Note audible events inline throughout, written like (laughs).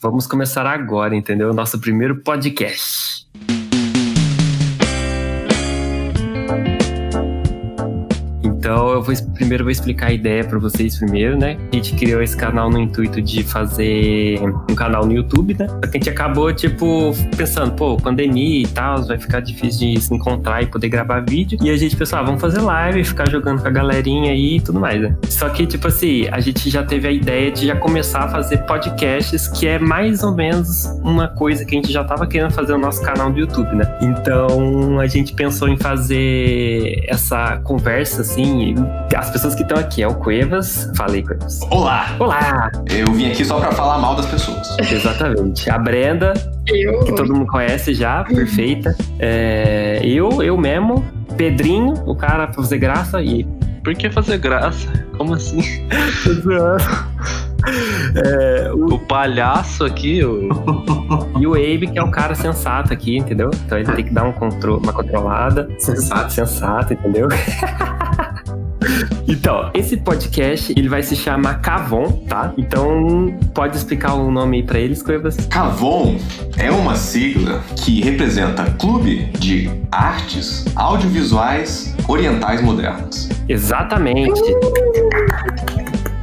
Vamos começar agora, entendeu? Nosso primeiro podcast. Então eu vou primeiro vou explicar a ideia para vocês primeiro, né? A gente criou esse canal no intuito de fazer um canal no YouTube, né? Só que a gente acabou, tipo, pensando, pô, pandemia e tal, vai ficar difícil de se encontrar e poder gravar vídeo. E a gente pensou, ah, vamos fazer live, ficar jogando com a galerinha aí e tudo mais, né? Só que, tipo assim, a gente já teve a ideia de já começar a fazer podcasts, que é mais ou menos uma coisa que a gente já tava querendo fazer no nosso canal do YouTube, né? Então a gente pensou em fazer essa conversa, assim, as pessoas que estão aqui é o Cuevas. Falei, Cuevas. Olá! Olá! Eu vim aqui só para falar mal das pessoas. Exatamente. A Brenda, eu. que todo mundo conhece já, perfeita. É, eu, eu mesmo. Pedrinho, o cara pra fazer graça e. Por que fazer graça? Como assim? (laughs) É, o... o... palhaço aqui, o... (laughs) e o Abe, que é o cara sensato aqui, entendeu? Então ele tem que dar um contro... uma controlada. Sensato. Sensato, entendeu? (laughs) Então, esse podcast, ele vai se chamar Cavon, tá? Então, pode explicar o nome aí pra eles, Cuevas? Cavon é uma sigla que representa Clube de Artes Audiovisuais Orientais Modernas. Exatamente.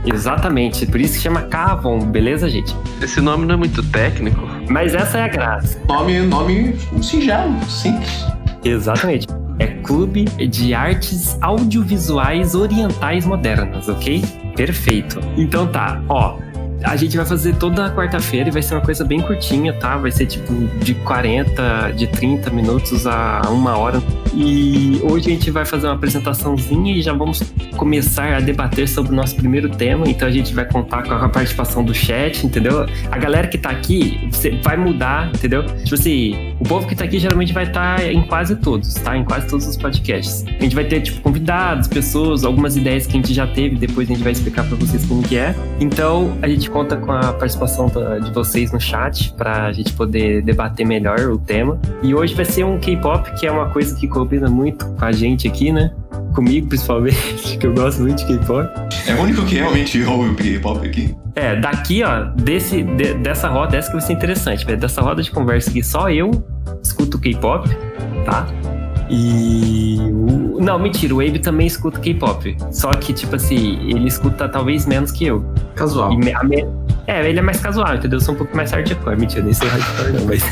Exatamente, por isso que chama Cavon, beleza, gente? Esse nome não é muito técnico. Mas essa é a graça. Nome, nome singelo, simples. Exatamente. É Clube de Artes Audiovisuais Orientais Modernas, ok? Perfeito. Então tá, ó. A gente vai fazer toda quarta-feira e vai ser uma coisa bem curtinha, tá? Vai ser tipo de 40, de 30 minutos a uma hora. E hoje a gente vai fazer uma apresentaçãozinha e já vamos começar a debater sobre o nosso primeiro tema. Então a gente vai contar com a participação do chat, entendeu? A galera que tá aqui vai mudar, entendeu? Tipo assim, o povo que tá aqui geralmente vai estar tá em quase todos, tá? Em quase todos os podcasts. A gente vai ter, tipo, convidados, pessoas, algumas ideias que a gente já teve, depois a gente vai explicar para vocês como que é. Então a gente conta com a participação de vocês no chat pra gente poder debater melhor o tema. E hoje vai ser um K-pop, que é uma coisa que combina muito com a gente aqui, né? Comigo, principalmente, (laughs) que eu gosto muito de K-pop. É o único que realmente ouve K-pop aqui. É, daqui, ó, desse, de, dessa roda, essa que vai ser interessante, velho. Dessa roda de conversa aqui, só eu escuto K-pop, tá? E. O... Não, mentira, o Abe também escuta K-pop. Só que, tipo assim, ele escuta talvez menos que eu. Casual. Me... Me... É, ele é mais casual, entendeu? Eu sou um pouco mais hardcore. Mentira, nem sou hardcore, não, mas.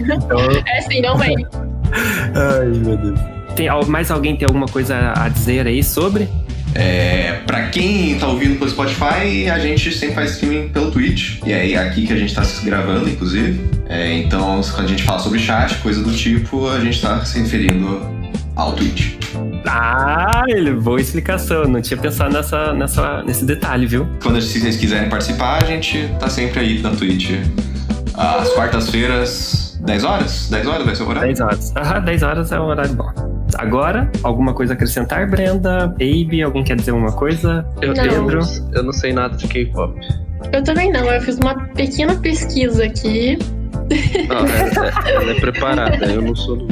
então... (laughs) É sim, não vem. Ai, meu Deus. Tem, mais alguém tem alguma coisa a dizer aí sobre? É, para quem tá ouvindo pelo Spotify, a gente sempre faz streaming pelo Twitch. E é aqui que a gente tá se gravando, inclusive. É, então, quando a gente fala sobre chat, coisa do tipo, a gente tá se referindo ao Twitch. Ah, ele, boa explicação. Não tinha pensado nessa, nessa, nesse detalhe, viu? Quando vocês quiserem participar, a gente tá sempre aí na Twitch. Às quartas-feiras, 10 horas? 10 horas vai ser o horário? 10 horas. Aham, 10 horas é um horário bom. Agora, alguma coisa a acrescentar, Brenda? Baby, alguém quer dizer alguma coisa? Eu, não. Pedro? Eu não sei nada de K-pop. Eu também não, eu fiz uma pequena pesquisa aqui. Não, é, é, ela é preparada, eu não sou.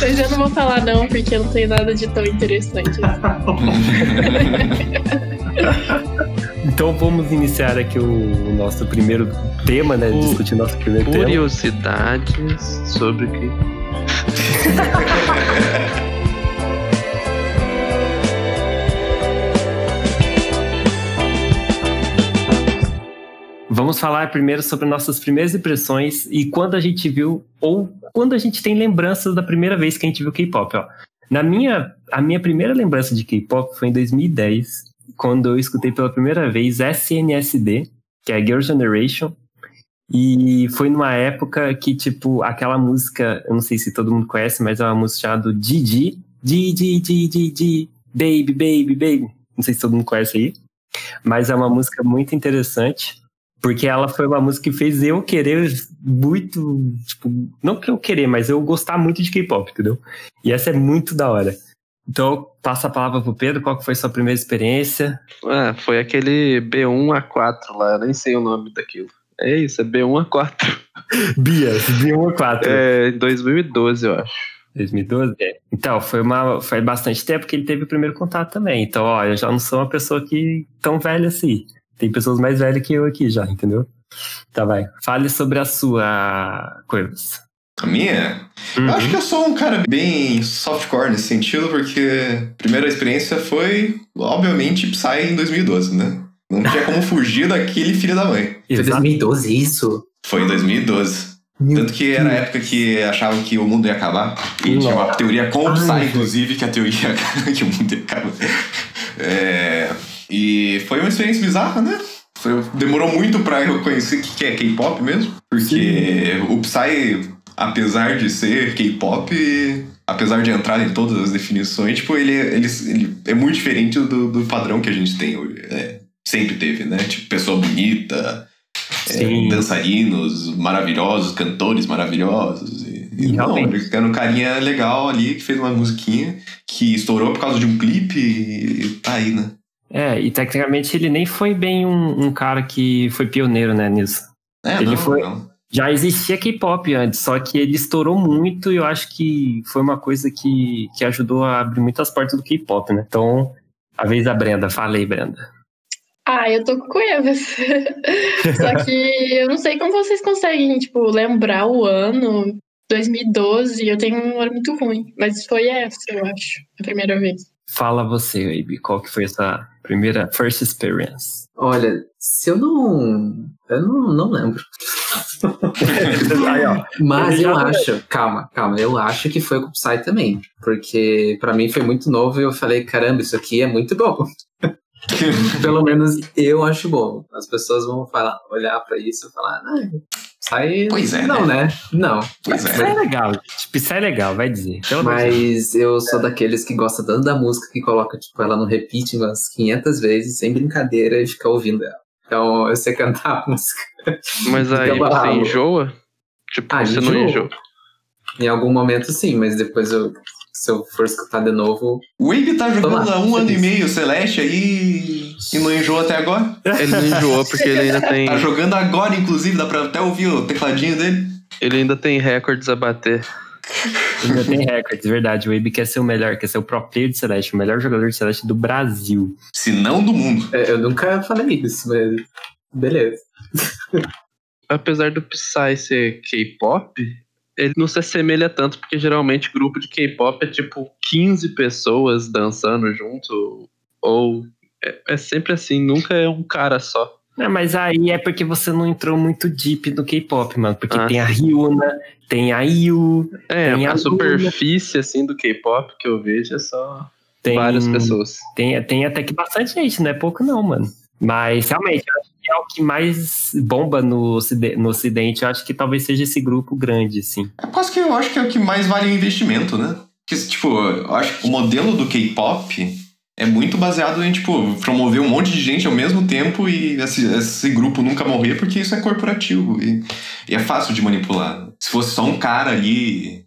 Mas eu não vou falar não, porque não tem nada de tão interessante. (laughs) (laughs) então vamos iniciar aqui o, nosso primeiro tema, né? O, discutir nosso primeiro curiosidades tema. Curiosidades sobre o que (laughs) Vamos falar primeiro sobre nossas primeiras impressões e quando a gente viu, ou quando a gente tem lembranças da primeira vez que a gente viu K-pop. Na minha, a minha primeira lembrança de K-pop foi em 2010, quando eu escutei pela primeira vez SNSD, que é Girl Generation, e foi numa época que, tipo, aquela música, eu não sei se todo mundo conhece, mas é uma música chamada Didi. Didi, Didi, Didi, Baby, Baby, Baby. Não sei se todo mundo conhece aí. Mas é uma música muito interessante. Porque ela foi uma música que fez eu querer muito, tipo, não que eu querer, mas eu gostar muito de K-pop, entendeu? E essa é muito da hora. Então, passa a palavra pro Pedro, qual que foi a sua primeira experiência? Ah, foi aquele B1A4 lá, eu nem sei o nome daquilo. É isso, é B1A4. (laughs) Bias, B1A4. É, em 2012, eu acho. 2012? É. Então, foi, uma, foi bastante tempo que ele teve o primeiro contato também. Então, ó, eu já não sou uma pessoa que tão velha assim. Tem pessoas mais velhas que eu aqui já, entendeu? Tá, vai. Fale sobre a sua, Coelhos. A minha? Uhum. Eu acho que eu sou um cara bem softcore nesse sentido, porque a primeira experiência foi, obviamente, Psy em 2012, né? Não tinha como fugir daquele filho da mãe. Foi Exato. 2012 isso? Foi em 2012. Tanto que era a época que achavam que o mundo ia acabar. E tinha uma teoria com o Psy, inclusive, que a teoria (laughs) que o mundo ia acabar. É, e foi uma experiência bizarra, né? Demorou muito pra eu conhecer o que que é K-pop mesmo. Porque o Psy, apesar de ser K-pop, apesar de entrar em todas as definições, tipo, ele, é- ele, ele é muito diferente do, do padrão que a gente tem hoje. É, sempre teve, né? Tipo, pessoa bonita, é, dançarinos maravilhosos, cantores maravilhosos. E, e E não, ele era um carinha legal ali que fez uma musiquinha que estourou por causa de um clipe e tá aí, né? É, e tecnicamente ele nem foi bem um, um cara que foi pioneiro, né, nisso. É, Ele não, foi- não. Já existia K-pop antes, só que ele estourou muito e eu acho que foi uma coisa que, que ajudou a abrir muitas portas do K-pop, né? Então, a vez da Brenda. Fala aí, Brenda. Ah, eu tô com coevas. (laughs) Só que eu não sei como vocês conseguem, tipo, lembrar o ano 2012. Eu tenho uma memória muito ruim. Mas foi essa, eu acho, a primeira vez. Fala você, Baby, qual que foi essa primeira first experience? Olha, se eu não. Eu não, não lembro. (laughs) aí, ó. Mas eu acho, calma, calma, eu acho que foi com o Psy também. Porque pra mim foi muito novo e eu falei, caramba, isso aqui é muito bom. (laughs) Pelo menos eu acho bom. As pessoas vão falar, olhar pra isso e falar, ah, Psy. Pois é, Não, né? Não. Pois Isso é. é legal, tipo, isso é legal, vai dizer. Pelo. Mas eu sou daqueles que gosta tanto da música que coloca, tipo, ela no repeat umas 500 vezes, sem brincadeira, e fica ouvindo ela. Então eu sei cantar a (laughs) música. Mas aí você enjoa? Tipo, Ah, você não enjoa. Em algum momento sim, mas depois eu, se eu for escutar de novo, O Wave tá jogando Toma. há um ano e meio Celeste aí e não enjoou até agora. Ele não enjoou porque ele ainda tem, Tá jogando agora, inclusive, dá pra até ouvir o tecladinho dele. ele ainda tem recordes a bater. Ainda tem recordes, verdade. O Baby quer ser o melhor, quer ser o pro player de Celeste, o melhor jogador de Celeste do Brasil. Se não do mundo. é, eu nunca falei isso, mas beleza. Apesar do Psy ser K-pop, ele não se assemelha tanto, porque geralmente grupo de K-pop é tipo 15 pessoas dançando junto, ou é, é sempre assim, nunca é um cara só. Não, mas aí é porque você não entrou muito deep no K-pop, mano. Porque Ah, tem a Ryuna, tem a IU, É, Tem a a superfície assim do K-pop que eu vejo é só tem. várias pessoas. Tem, tem até que bastante gente, não é pouco não, mano. Mas realmente, eu acho que é o que mais bomba no, ocide- no Ocidente. Eu acho que talvez seja esse grupo grande, assim. É quase que eu acho que é o que mais vale o investimento, né? Porque, tipo, eu acho que o modelo do K-pop é muito baseado em, tipo, promover um monte de gente ao mesmo tempo e esse, esse grupo nunca morrer, porque isso é corporativo e, e é fácil de manipular. Se fosse só um cara ali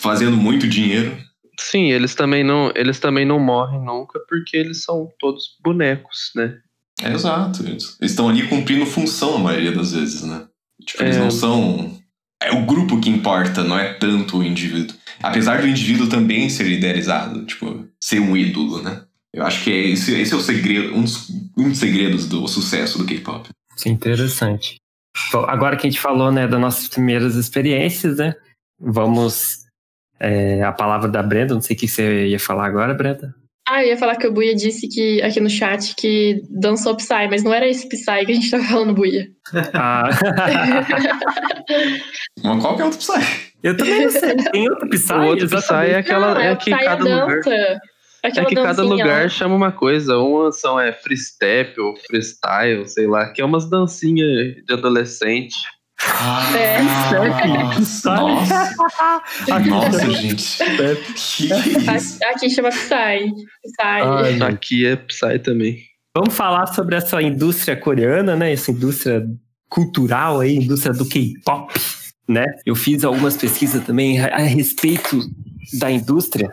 fazendo muito dinheiro, Sim, eles também não, eles também não morrem nunca porque eles são todos bonecos, né? é exato. Eles estão ali cumprindo função a maioria das vezes, né? Tipo, eles É. não são. É o grupo que importa, não é tanto o indivíduo. Apesar do indivíduo também ser idealizado, tipo, ser um ídolo, né? Eu acho que é esse, esse é o segredo, um dos, um dos segredos do sucesso do K-pop. Isso é interessante. Agora que a gente falou, né, das nossas primeiras experiências, né? Vamos. é, a palavra da Brenda, não sei o que você ia falar agora, Brenda. Ah, eu ia falar que o Buia disse que aqui no chat que dançou Psy, mas não era esse Psy que a gente tava falando, Buia. Ah, (laughs) Mas qual que é outro Psy? eu também não sei. (laughs) Tem outro Psy? o outro Psy é aquela Não, é que Psy cada lugar dança. é Aquela que cada lugar lá. chama uma coisa. Uma são é free step ou freestyle, sei lá, que é umas dancinhas de adolescente. É. Nossa, nossa, nossa, gente. Que que é Aqui chama Psy. Psy. Ai, Aqui é Psy também. Vamos falar sobre essa indústria coreana, né? Essa indústria cultural aí, indústria do K-pop, né? Eu fiz algumas pesquisas também a respeito da indústria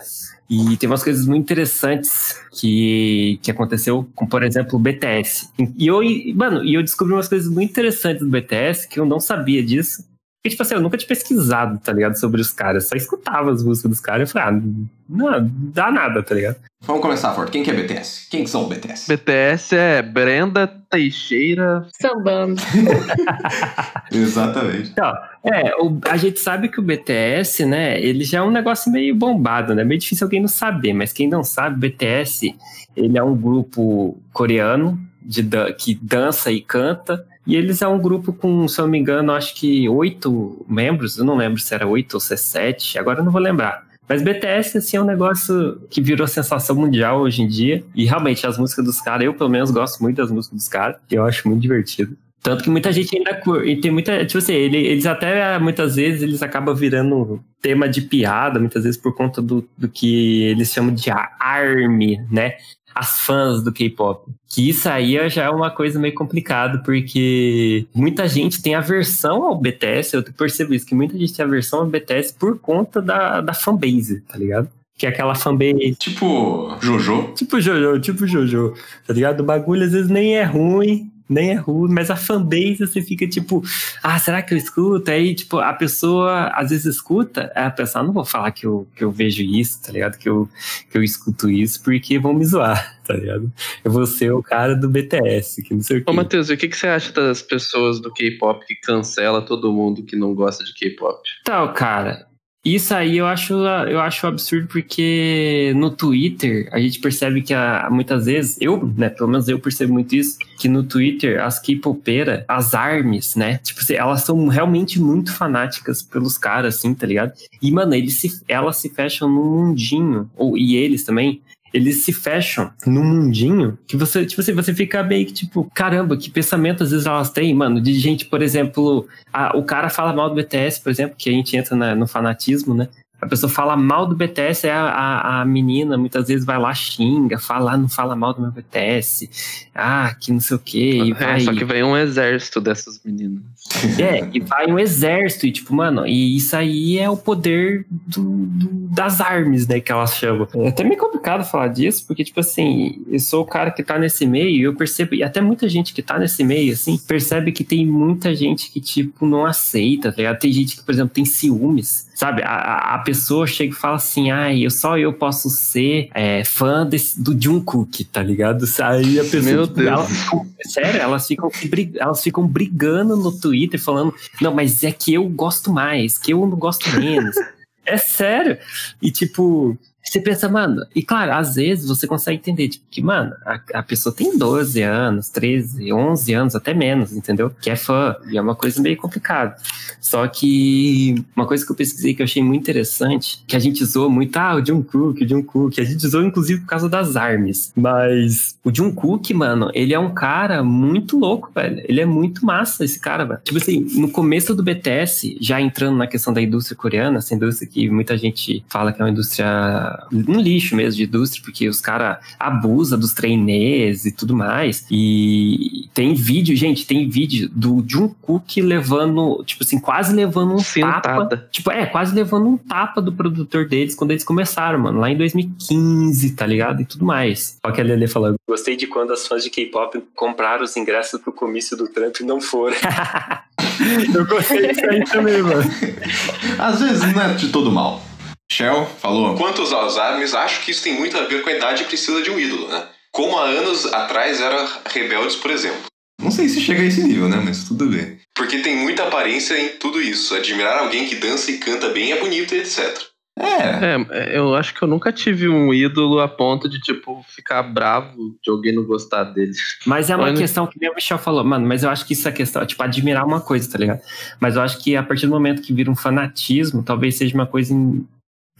e tem umas coisas muito interessantes que, que aconteceu com, por exemplo, o BTS. E eu, mano, e eu descobri umas coisas muito interessantes do BTS que eu não sabia disso. Porque, tipo assim, eu nunca tinha pesquisado, tá ligado, sobre os caras. Só escutava as músicas dos caras e falei, ah, não, dá nada, tá ligado? Vamos começar, Ford. Quem que é BTS? Quem que são o BTS? BTS é Brenda Teixeira. Sambando. (laughs) (laughs) Exatamente. Então, é, o- a gente sabe que o BTS, né, ele já é um negócio meio bombado, né? Meio difícil alguém não saber, mas quem não sabe, o BTS, ele é um grupo coreano de que dança e canta. E eles é um grupo com, se eu não me engano, acho que oito membros. Eu não lembro se era oito ou se é sete. Agora eu não vou lembrar. Mas BTS, assim, é um negócio que virou sensação mundial hoje em dia. E realmente, as músicas dos caras, eu pelo menos gosto muito das músicas dos caras. Eu acho muito divertido. Tanto que muita gente ainda curte. Tem muita. Tipo assim, ele- eles até muitas vezes eles acabam virando tema de piada, muitas vezes por conta do, do que eles chamam de a- ARMY, né? As fãs do K-pop. Que isso aí já é uma coisa meio complicada, porque muita gente tem aversão ao BTS, eu percebo isso, que muita gente tem aversão ao BTS por conta da, da fanbase, tá ligado? Que é aquela fanbase Tipo, Jojo. Tipo Jojo, tipo Jojo, tá ligado? O bagulho às vezes nem é ruim, nem é ruim, mas a fanbase você fica tipo, ah, será que eu escuto? Aí, tipo, a pessoa às vezes escuta, a pessoa, ah, não vou falar que eu, que eu vejo isso, tá ligado? Que eu, que eu escuto isso, porque vão me zoar, (laughs) tá ligado? Eu vou ser o cara do BTS, que não sei o Ô, quê. Matheus, e o que, que você acha das pessoas do K-pop que cancela todo mundo que não gosta de K-pop? Então, cara, isso aí eu acho, eu acho absurdo porque no Twitter a gente percebe que ah, muitas vezes, eu, né, pelo menos eu percebo muito isso, que no Twitter as K-popeiras, as armes, né, tipo, assim, elas são realmente muito fanáticas pelos caras, assim, tá ligado? E, mano, eles se, elas se fecham num mundinho, ou, e eles também, eles se fecham num mundinho que você, tipo assim, você fica meio que tipo, caramba, que pensamento às vezes elas têm, mano, de gente, por exemplo, a- o cara fala mal do BTS, por exemplo, que a gente entra na- no fanatismo, né? A pessoa fala mal do BTS, aí a, a, a menina muitas vezes vai lá, xinga, fala, ah, não fala mal do meu BTS, ah, que não sei o quê, e É, só que vem um exército dessas meninas. É, e vai um exército, e tipo, mano, e isso aí é o poder do, do- das armas, né, que elas chamam. É até meio complicado falar disso, porque, tipo assim, eu sou o cara que tá nesse meio, e eu percebo, e até muita gente que tá nesse meio, assim, percebe que tem muita gente que, tipo, não aceita, tá ligado? Tem gente que, por exemplo, tem ciúmes, sabe? A, a, a pessoa chega e fala assim, ai, eu, só eu posso ser é, fã desse, do Jungkook, tá ligado? Aí a pessoa, Meu tipo, Deus. ela sério, elas ficam, elas ficam brigando no Twitter, falando, não, mas é que eu gosto mais, que eu não gosto menos. (laughs) é sério. E tipo, você pensa, mano, e claro, às vezes você consegue entender, tipo, que, mano, a, a pessoa tem 12 anos, 13, 11 anos, até menos, entendeu? Que é fã, e é uma coisa meio complicada. Só que uma coisa que eu pesquisei que eu achei muito interessante, que a gente zoa muito, ah, o Jungkook, o Jungkook, a gente zoa inclusive por causa das armas, mas o Jungkook, mano, ele é um cara muito louco, velho, ele é muito massa esse cara, velho. Tipo assim, no começo do BTS, já entrando na questão da indústria coreana, essa indústria que muita gente fala que é uma indústria, um lixo mesmo de indústria, porque os caras abusam dos trainees e tudo mais, e tem vídeo, gente, tem vídeo do Jungkook levando, tipo assim, quase levando um tapa Sentada. Tipo, é, quase levando um tapa do produtor deles quando eles começaram, mano. Lá em 2015, tá ligado? E tudo mais. Olha que a Lele falando. Gostei de quando as fãs de K-pop compraram os ingressos pro comício do Trump e não foram. (laughs) Eu gostei disso aí também, mano. Às vezes não é de todo mal. Shell falou: Quanto aos armes, acho que isso tem muito a ver com a idade que precisa de um ídolo, né? Como há anos atrás era Rebeldes, por exemplo. Não sei se chega a esse nível, né? Mas tudo bem. Porque tem muita aparência em tudo isso. Admirar alguém que dança e canta bem é bonito e etc. É. É, eu acho que eu nunca tive um ídolo a ponto de, tipo, ficar bravo de alguém não gostar dele. Mas é (laughs) uma questão que nem o Michel falou, mano, mas eu acho que isso é questão, tipo, admirar uma coisa, tá ligado? Mas eu acho que a partir do momento que vira um fanatismo, talvez seja uma coisa em-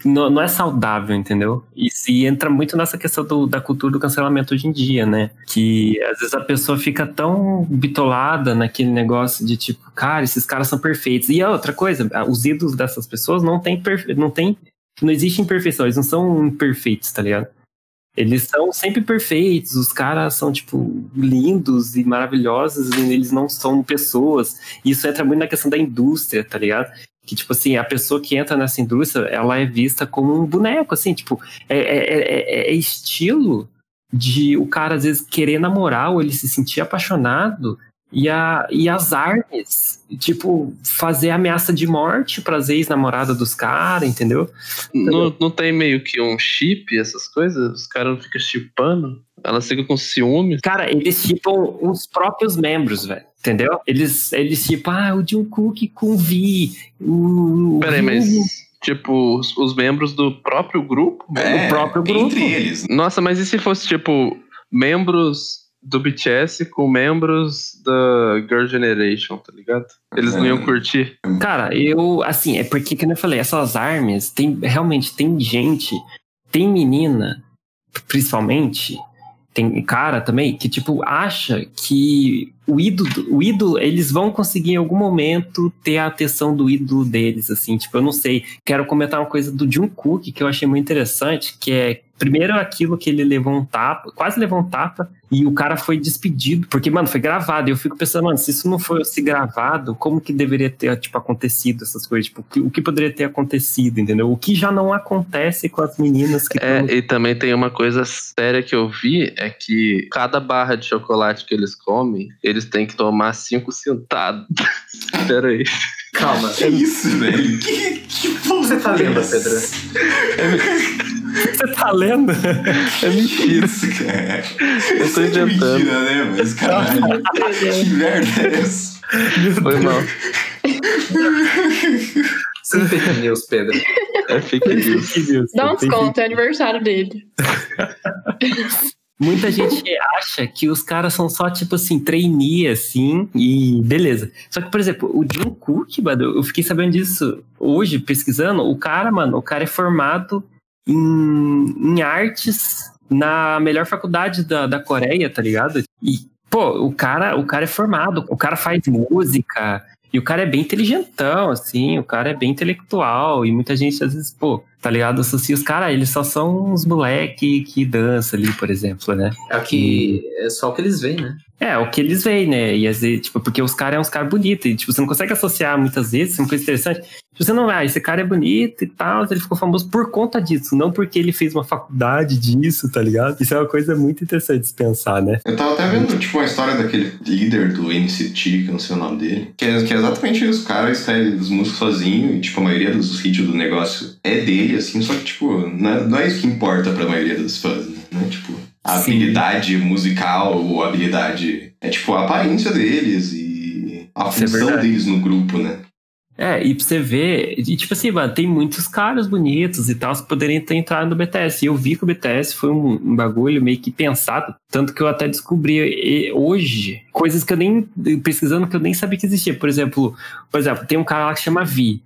não, não é saudável, entendeu? E se entra muito nessa questão do- da cultura do cancelamento hoje em dia, né? Que às vezes a pessoa fica tão bitolada naquele negócio de tipo, cara, esses caras são perfeitos. E outra coisa, os ídolos dessas pessoas não tem não tem não existe imperfeição, eles não são imperfeitos, tá ligado? Eles são sempre perfeitos, os caras são, tipo, lindos e maravilhosos, e eles não são pessoas. Isso entra muito na questão da indústria, tá ligado? Que, tipo assim, a pessoa que entra nessa indústria, ela é vista como um boneco, assim, tipo, é, é, é- é estilo de o cara, às vezes, querer namorar ou ele se sentir apaixonado E, a, e as armas, tipo, fazer ameaça de morte pras ex-namoradas dos caras, entendeu? Não, não tem meio que um chip, essas coisas? Os caras não ficam chipando? Elas ficam com ciúmes? Cara, eles chipam os próprios membros, velho. Entendeu? Eles, eles tipo, ah, o Jungkook com Vi. O, Peraí, mas. Tipo, os, os membros do próprio grupo? É, o próprio grupo. Entre eles. Nossa, mas e se fosse, tipo, membros do BTS com membros da Girl Generation, tá ligado? Eles não iam curtir. Cara, eu, assim, é porque, como eu falei, essas armas, tem, realmente, tem gente, tem menina, principalmente, tem cara também, que, tipo, acha que o ídolo, o ídolo, eles vão conseguir em algum momento ter a atenção do ídolo deles, assim, tipo, eu não sei. Quero comentar uma coisa do Jungkook que eu achei muito interessante, que é primeiro aquilo que ele levou um tapa, quase levou um tapa, e o cara foi despedido, porque, mano, foi gravado. E eu fico pensando, mano, se isso não fosse gravado, como que deveria ter, tipo, acontecido essas coisas? Tipo, o que, poderia ter acontecido, entendeu? O que já não acontece com as meninas que É, tão- e também tem uma coisa séria que eu vi, é que cada barra de chocolate que eles comem, eles têm que tomar cinco sentados. (laughs) Pera aí. Calma. Que isso, velho? Que, que porra Você tá lendo? Pedro? (laughs) Você tá lendo? É mentira. isso, cara? Eu tô é de inventando. mentira, né? Mas, caralho, que merda é essa? Foi mal. Sem fake news, Pedro. É fake news. Dá um desconto, é aniversário dele. Muita gente acha que os caras são só, tipo assim, trainee, assim, e beleza. Só que, por exemplo, o Jungkook, mano, eu fiquei sabendo disso hoje, pesquisando. O cara, mano, o cara é formado em, em artes na melhor faculdade da, da Coreia, tá ligado? E, pô, o cara, o cara é formado, o cara faz música, e o cara é bem inteligentão, assim, o cara é bem intelectual, e muita gente, às vezes, pô, tá ligado? Associa os caras, eles só são uns moleque que dança ali, por exemplo, né? É o que. É só o que eles veem, né? É, o que eles veem, né? E às vezes, tipo, porque os caras é uns caras bonitos, e tipo, você não consegue associar muitas vezes, uma coisa interessante. Tipo, você não ah, esse cara é bonito e tal, ele ficou famoso por conta disso, não porque ele fez uma faculdade disso, tá ligado? Isso é uma coisa muito interessante de pensar, né? Eu tava até vendo, tipo, uma história daquele líder do NCT, que não sei o nome dele. Que é, que é exatamente isso. O cara os músicos sozinho e, tipo, a maioria dos hits do negócio é dele, assim. Só que, tipo, não é, não é isso que importa pra maioria dos fãs, né? É, tipo, a Sim. habilidade musical ou habilidade... É, tipo, a aparência deles e a Isso é função verdade. deles no grupo, né? É, e pra você ver, e, tipo assim, mano, tem muitos caras bonitos e tal que poderiam ter entrado no BTS. E eu vi que o BTS foi um, um bagulho meio que pensado, tanto que eu até descobri hoje coisas que eu nem, pesquisando que eu nem sabia que existia. Por exemplo, por exemplo, tem um cara lá que chama Vi.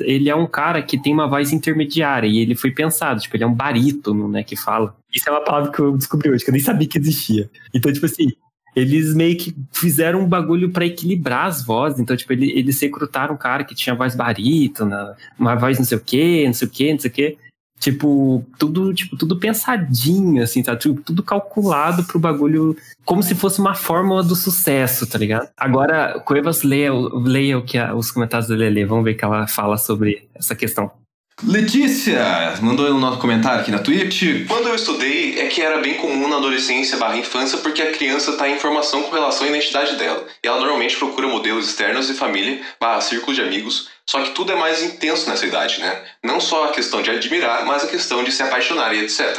Ele é um cara que tem uma voz intermediária e ele foi pensado, tipo, ele é um barítono, né, que fala. Isso é uma palavra que eu descobri hoje, que eu nem sabia que existia. Então, tipo assim, eles meio que fizeram um bagulho pra equilibrar as vozes. Então, tipo, ele- eles recrutaram um cara que tinha voz barítona, uma voz não sei o quê, não sei o quê, não sei o quê. Tipo, tudo, tipo, tudo pensadinho, assim, tá? Tipo, tudo calculado pro bagulho, como se fosse uma fórmula do sucesso, tá ligado? Agora, Cuevas, leia, leia o que a- os comentários da Lele, vamos ver o que ela fala sobre essa questão. Letícia mandou um nosso comentário aqui na Twitch. Quando eu estudei, é que era bem comum na adolescência barra infância porque a criança tá em formação com relação à identidade dela. E ela normalmente procura modelos externos de família barra círculo de amigos. Só que tudo é mais intenso nessa idade, né? Não só a questão de admirar, mas a questão de se apaixonar e etc.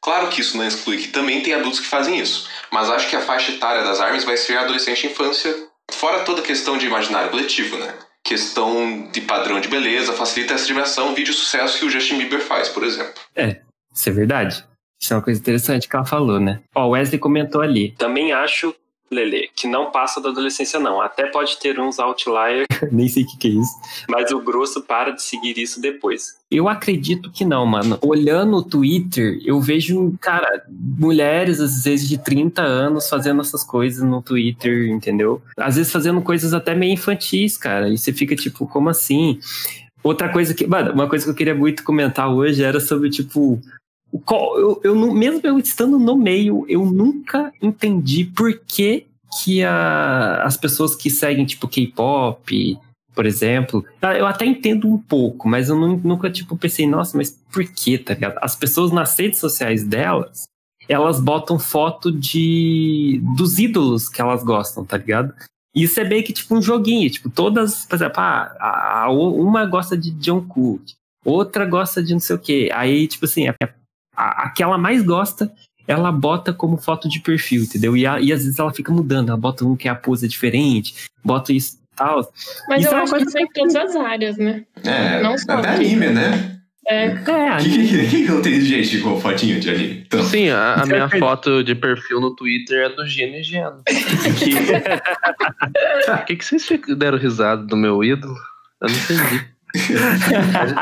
Claro que isso não exclui que também tem adultos que fazem isso, mas acho que a faixa etária das armas vai ser a adolescente e infância, fora toda a questão de imaginário coletivo, né? Questão de padrão de beleza facilita essa admiração, vídeo sucesso que o Justin Bieber faz, por exemplo. Isso é verdade. Isso é uma coisa interessante que ela falou, né? Ó, o Wesley comentou ali. Também acho, Lele, que não passa da adolescência, não. Até pode ter uns outliers, (laughs) nem sei o que, que é isso. Mas o grosso para de seguir isso depois. Eu acredito que não, mano. Olhando o Twitter, eu vejo, cara, mulheres, às vezes, de 30 anos fazendo essas coisas no Twitter, entendeu? Às vezes fazendo coisas até meio infantis, cara. E você fica tipo, como assim? Outra coisa que. Mano, uma coisa que eu queria muito comentar hoje era sobre, tipo, eu, eu mesmo eu estando no meio, eu nunca entendi por que, que a- as pessoas que seguem, tipo, K-pop, por exemplo, tá, eu até entendo um pouco, mas eu nu- nunca, tipo, pensei, nossa, mas por que, tá ligado? As pessoas nas redes sociais delas, elas botam foto de dos ídolos que elas gostam, tá ligado? Isso é meio que tipo um joguinho, tipo, todas, por exemplo, ah, a, a, uma gosta de John Cook, outra gosta de não sei o quê. Aí, tipo assim, a, a, a que ela mais gosta, ela bota como foto de perfil, entendeu? E, a, e às vezes ela fica mudando, ela bota um que a pose é diferente, bota isso e tal. Mas isso eu é uma acho que isso é em todas as áreas, né? É, Não só até aqui. anime, né? É. É, O que, que, não tem gente com fotinho de anime? Então, Sim, a, a é minha (laughs) foto de perfil no Twitter é do Gino e Geno. Por (laughs) que, que vocês deram risada do meu ídolo? Eu não entendi. (laughs)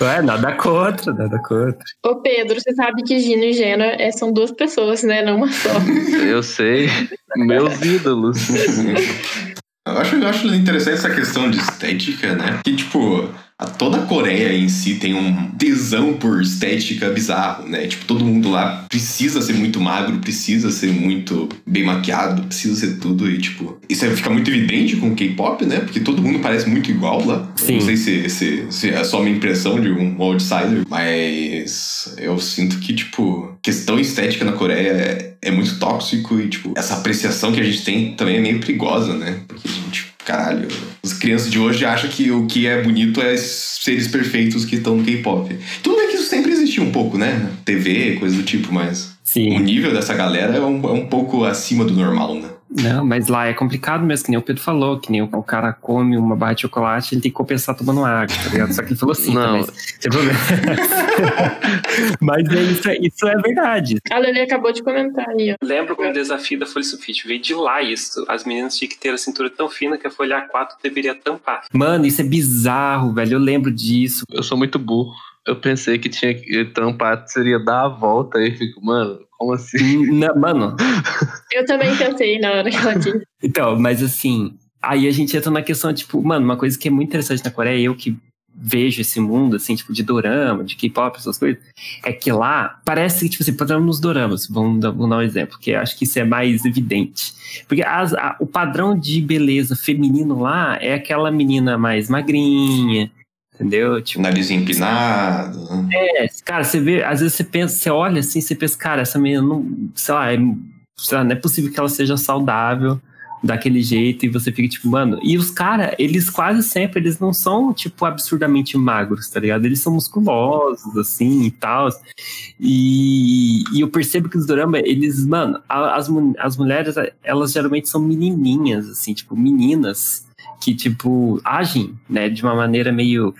é, nada contra, nada contra. Ô Pedro, você sabe que Gino e Gena é, são duas pessoas, né? Não uma só. (laughs) Eu sei. Meus ídolos. (laughs) eu acho, eu acho interessante essa questão de estética, né? Que, tipo, a, toda a Coreia em si tem um tesão por estética bizarro, né? Tipo, todo mundo lá precisa ser muito magro, precisa ser muito bem maquiado, precisa ser tudo e, tipo... Isso aí fica muito evidente com o K-pop, né? Porque todo mundo parece muito igual lá. Eu Sim. Não sei se, se, se é só uma impressão de um outsider, mas eu sinto que, tipo, questão estética na Coreia é, é muito tóxico e, tipo, essa apreciação que a gente tem também é meio perigosa, né? Porque a gente, caralho, as crianças de hoje acham que o que é bonito é seres perfeitos que estão no K-pop. Tudo bem que isso sempre existiu um pouco, né? TV, coisa do tipo, mas o Sim. nível dessa galera é um, é um pouco acima do normal, né? Não, mas lá é complicado mesmo, que nem o Pedro falou, que nem o, o cara come uma barra de chocolate, ele tem que compensar tomando água, tá ligado? Só que ele falou assim, Não. também, sem problema. mas é, isso, é, isso é verdade. A Lili acabou de comentar aí, ó. Lembro que o desafio da folha sulfite veio de lá isso. As meninas tinham que ter a cintura tão fina que a folha A4 deveria tampar. Mano, isso é bizarro, velho. Eu lembro disso. Eu sou muito burro. Eu pensei que tinha que tampar, seria dar a volta e fico, mano, como assim? Não, mano, Eu também pensei na hora que ela disse. Então, mas assim, aí a gente entra na questão, tipo, mano, uma coisa que é muito interessante na Coreia, eu que vejo esse mundo, assim, tipo, de dorama, de K-pop, essas coisas, é que lá parece que, tipo assim, padrão nos doramas, vamos dar, vamos dar um exemplo, que eu acho que isso é mais evidente. Porque as- a- o padrão de beleza feminino lá é aquela menina mais magrinha, entendeu? Tipo, Nariz empinado. é, cara, você vê, às vezes você pensa, você olha assim, você pensa, cara, essa menina não, sei lá, é, sei lá, não é possível que ela seja saudável daquele jeito e você fica tipo, mano, e os caras, eles quase sempre, eles não são, tipo, absurdamente magros, tá ligado? Eles são musculosos, assim, e tal, e, e eu percebo que os dorama, eles, mano, as, as mulheres, elas geralmente são menininhas, assim, tipo, meninas que, tipo, agem, né, de uma maneira meio...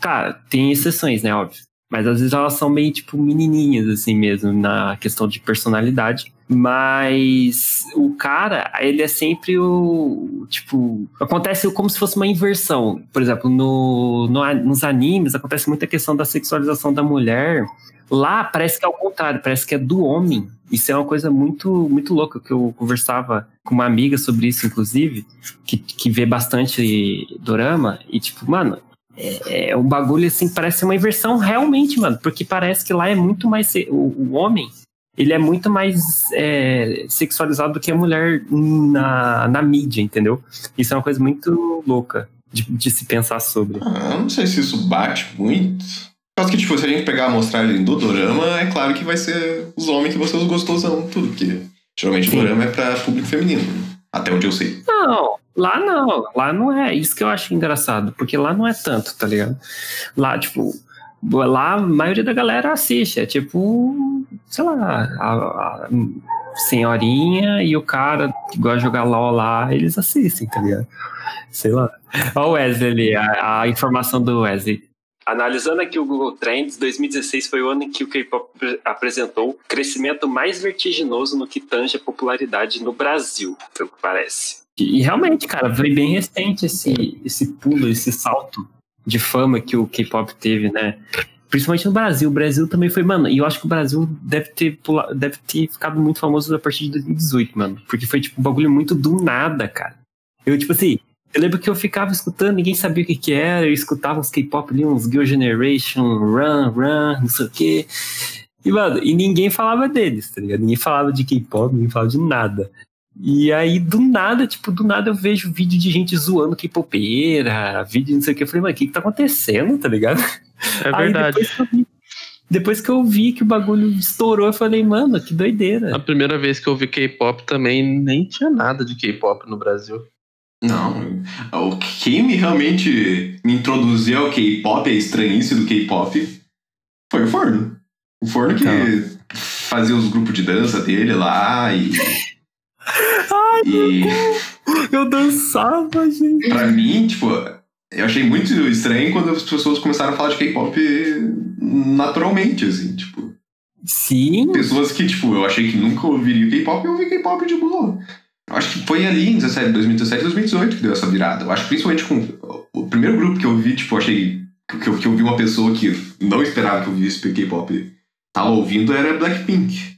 Cara, tem exceções, né, óbvio. Mas às vezes elas são meio, tipo, menininhas, assim mesmo, na questão de personalidade. Mas o cara, ele é sempre o. Tipo, acontece como se fosse uma inversão. Por exemplo, no, no- nos animes acontece muita questão da sexualização da mulher. Lá parece que é ao contrário, parece que é do homem. Isso é uma coisa muito, muito louca que eu conversava com uma amiga sobre isso, inclusive, que, que vê bastante dorama. E, tipo, mano, é, é um bagulho assim, parece uma inversão realmente, mano, porque parece que lá é muito mais. O, o homem, ele é muito mais é, sexualizado do que a mulher na, na mídia, entendeu? Isso é uma coisa muito louca de, de se pensar sobre. Ah, eu não sei se isso bate muito. Por causa que, tipo, se a gente pegar a amostragem do dorama, é claro que vai ser os homens que os gostosão, tudo, porque geralmente Sim. o dorama é pra público feminino, até onde eu sei. Não, lá não. Lá não é. Isso que eu acho engraçado, porque lá não é tanto, tá ligado? Lá, tipo, lá a maioria da galera assiste. É tipo, sei lá, a, a senhorinha e o cara que gosta de jogar LOL lá, eles assistem, tá ligado? Sei lá. Olha o Wesley ali, a, a informação do Wesley. Analisando aqui o Google Trends, 2016 foi o ano em que o K-pop apresentou crescimento mais vertiginoso no que tange a popularidade no Brasil, pelo que parece. E realmente, cara, foi bem recente esse, esse pulo, esse salto de fama que o K-pop teve, né? Principalmente no Brasil. O Brasil também foi, mano, e eu acho que o Brasil deve ter, pula, deve ter ficado muito famoso a partir de 2018, mano. Porque foi, tipo, um bagulho muito do nada, cara. Eu, tipo assim, eu lembro que eu ficava escutando, ninguém sabia o que que era, eu escutava uns K-pop ali, uns Girl Generation, Run, Run, não sei o quê. E, mano, e ninguém falava deles, tá ligado? Ninguém falava de K-pop, ninguém falava de nada. E aí, do nada, tipo, do nada eu vejo vídeo de gente zoando K-popeira, vídeo não sei o que. Eu falei, mano, o que que tá acontecendo, tá ligado? É verdade. depois que eu vi- Depois que eu vi que o bagulho estourou, eu falei, mano, que doideira. A primeira vez que eu vi K-pop também nem tinha nada de K-pop no Brasil. Não, o quem me realmente me introduziu ao K-pop, a estranhice do K-pop, foi o Forno. O Forno que Então. fazia os grupos de dança dele lá e. (laughs) e Eu dançava, gente. pra mim, tipo, eu achei muito estranho quando as pessoas começaram a falar de K-pop naturalmente, assim, tipo. Sim. Pessoas que, tipo, eu achei que nunca ouviriam K-pop e eu ouvi K-pop de boa. Eu acho que foi ali em 17, 2017, 2018 que deu essa virada. Eu acho que principalmente com o primeiro grupo que eu vi, tipo, eu achei que eu, que eu vi uma pessoa que não esperava que eu visse K-pop tava ouvindo era Blackpink.